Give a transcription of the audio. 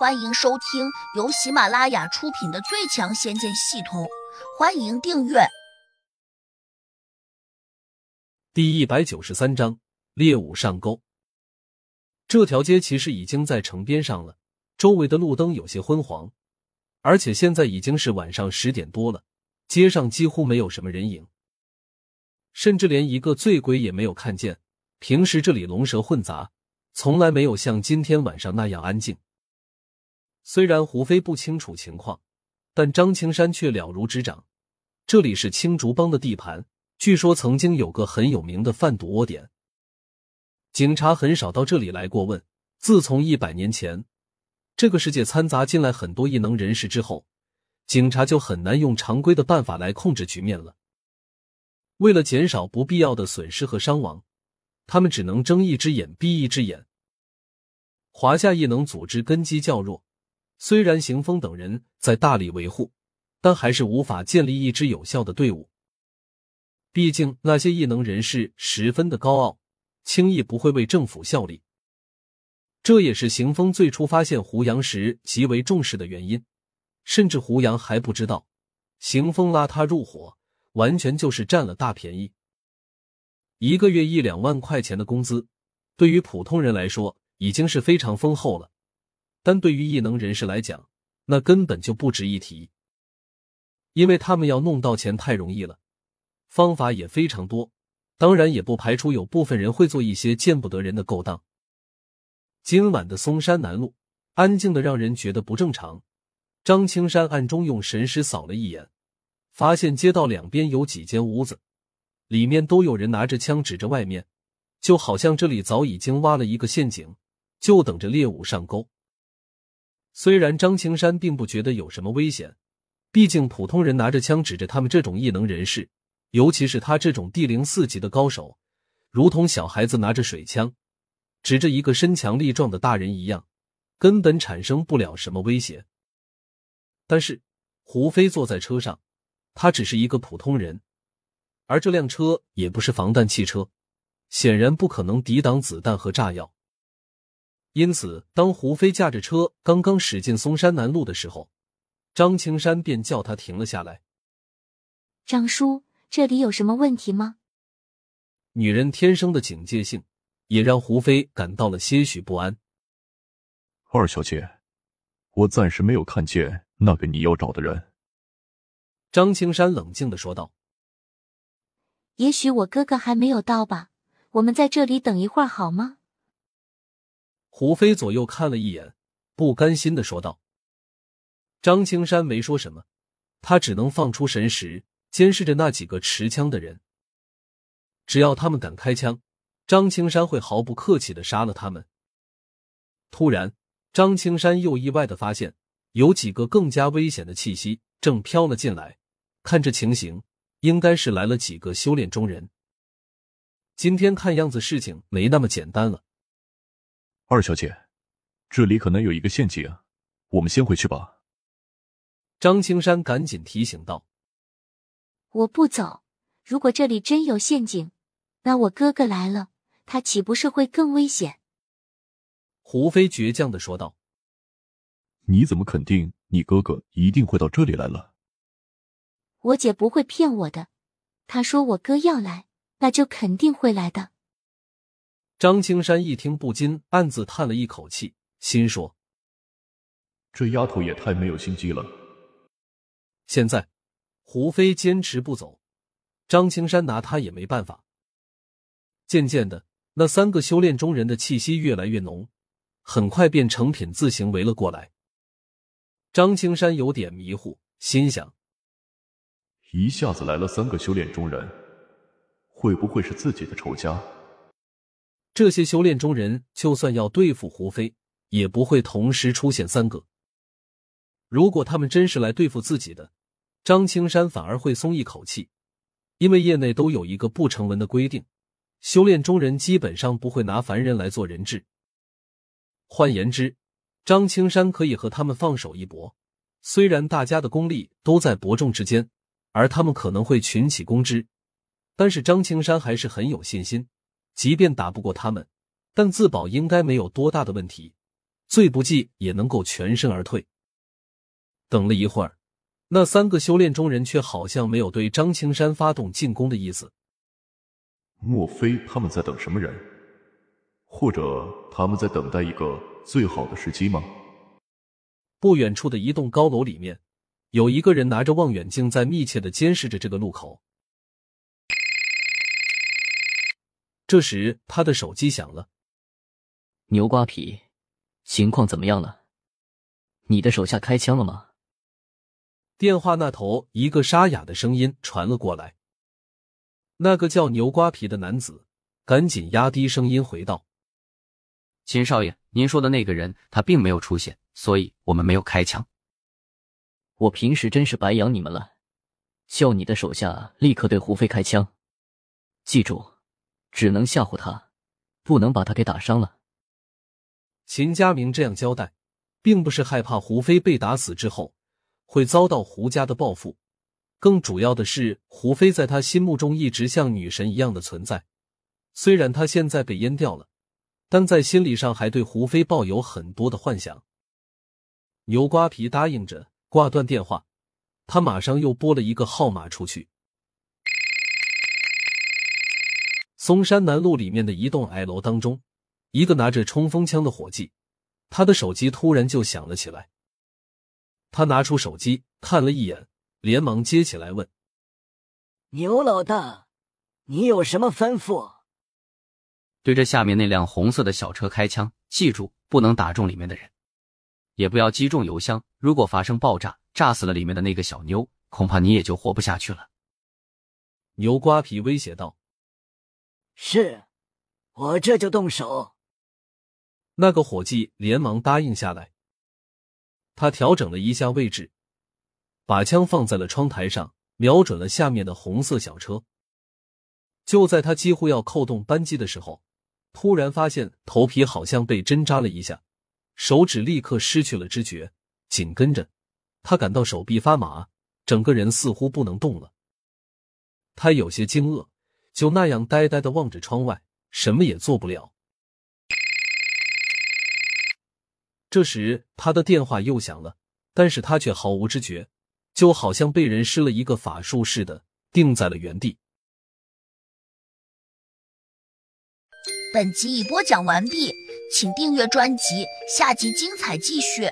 欢迎收听由喜马拉雅出品的《最强仙剑系统》，欢迎订阅。第一百九十三章猎物上钩。这条街其实已经在城边上了，周围的路灯有些昏黄，而且现在已经是晚上十点多了，街上几乎没有什么人影，甚至连一个醉鬼也没有看见。平时这里龙蛇混杂，从来没有像今天晚上那样安静。虽然胡飞不清楚情况，但张青山却了如指掌。这里是青竹帮的地盘，据说曾经有个很有名的贩毒窝点。警察很少到这里来过问。自从一百年前这个世界掺杂进来很多异能人士之后，警察就很难用常规的办法来控制局面了。为了减少不必要的损失和伤亡，他们只能睁一只眼闭一只眼。华夏异能组织根基较弱。虽然邢峰等人在大力维护，但还是无法建立一支有效的队伍。毕竟那些异能人士十分的高傲，轻易不会为政府效力。这也是邢峰最初发现胡杨时极为重视的原因。甚至胡杨还不知道，邢峰拉他入伙，完全就是占了大便宜。一个月一两万块钱的工资，对于普通人来说已经是非常丰厚了。但对于异能人士来讲，那根本就不值一提，因为他们要弄到钱太容易了，方法也非常多。当然，也不排除有部分人会做一些见不得人的勾当。今晚的嵩山南路安静的让人觉得不正常。张青山暗中用神识扫了一眼，发现街道两边有几间屋子，里面都有人拿着枪指着外面，就好像这里早已经挖了一个陷阱，就等着猎物上钩。虽然张青山并不觉得有什么危险，毕竟普通人拿着枪指着他们这种异能人士，尤其是他这种地灵四级的高手，如同小孩子拿着水枪指着一个身强力壮的大人一样，根本产生不了什么威胁。但是胡飞坐在车上，他只是一个普通人，而这辆车也不是防弹汽车，显然不可能抵挡子弹和炸药。因此，当胡飞驾着车刚刚驶进嵩山南路的时候，张青山便叫他停了下来。张叔，这里有什么问题吗？女人天生的警戒性，也让胡飞感到了些许不安。二小姐，我暂时没有看见那个你要找的人。张青山冷静的说道。也许我哥哥还没有到吧，我们在这里等一会儿好吗？胡飞左右看了一眼，不甘心的说道：“张青山没说什么，他只能放出神识，监视着那几个持枪的人。只要他们敢开枪，张青山会毫不客气的杀了他们。”突然，张青山又意外的发现，有几个更加危险的气息正飘了进来。看这情形，应该是来了几个修炼中人。今天看样子事情没那么简单了。二小姐，这里可能有一个陷阱，我们先回去吧。张青山赶紧提醒道：“我不走，如果这里真有陷阱，那我哥哥来了，他岂不是会更危险？”胡飞倔强的说道：“你怎么肯定你哥哥一定会到这里来了？我姐不会骗我的，她说我哥要来，那就肯定会来的。”张青山一听，不禁暗自叹了一口气，心说：“这丫头也太没有心机了。”现在胡飞坚持不走，张青山拿他也没办法。渐渐的，那三个修炼中人的气息越来越浓，很快便成品自行围了过来。张青山有点迷糊，心想：一下子来了三个修炼中人，会不会是自己的仇家？这些修炼中人，就算要对付胡飞，也不会同时出现三个。如果他们真是来对付自己的，张青山反而会松一口气，因为业内都有一个不成文的规定：修炼中人基本上不会拿凡人来做人质。换言之，张青山可以和他们放手一搏。虽然大家的功力都在伯仲之间，而他们可能会群起攻之，但是张青山还是很有信心。即便打不过他们，但自保应该没有多大的问题。最不济也能够全身而退。等了一会儿，那三个修炼中人却好像没有对张青山发动进攻的意思。莫非他们在等什么人？或者他们在等待一个最好的时机吗？不远处的一栋高楼里面，有一个人拿着望远镜在密切的监视着这个路口。这时，他的手机响了。牛瓜皮，情况怎么样了？你的手下开枪了吗？电话那头，一个沙哑的声音传了过来。那个叫牛瓜皮的男子赶紧压低声音回道：“秦少爷，您说的那个人，他并没有出现，所以我们没有开枪。我平时真是白养你们了，叫你的手下立刻对胡飞开枪。记住。”只能吓唬他，不能把他给打伤了。秦家明这样交代，并不是害怕胡飞被打死之后会遭到胡家的报复，更主要的是胡飞在他心目中一直像女神一样的存在。虽然他现在被阉掉了，但在心理上还对胡飞抱有很多的幻想。牛瓜皮答应着，挂断电话，他马上又拨了一个号码出去。嵩山南路里面的一栋矮楼当中，一个拿着冲锋枪的伙计，他的手机突然就响了起来。他拿出手机看了一眼，连忙接起来问：“牛老大，你有什么吩咐？”对着下面那辆红色的小车开枪，记住不能打中里面的人，也不要击中油箱。如果发生爆炸，炸死了里面的那个小妞，恐怕你也就活不下去了。”牛瓜皮威胁道。是，我这就动手。那个伙计连忙答应下来。他调整了一下位置，把枪放在了窗台上，瞄准了下面的红色小车。就在他几乎要扣动扳机的时候，突然发现头皮好像被针扎了一下，手指立刻失去了知觉。紧跟着，他感到手臂发麻，整个人似乎不能动了。他有些惊愕。就那样呆呆的望着窗外，什么也做不了。这时，他的电话又响了，但是他却毫无知觉，就好像被人施了一个法术似的，定在了原地。本集已播讲完毕，请订阅专辑，下集精彩继续。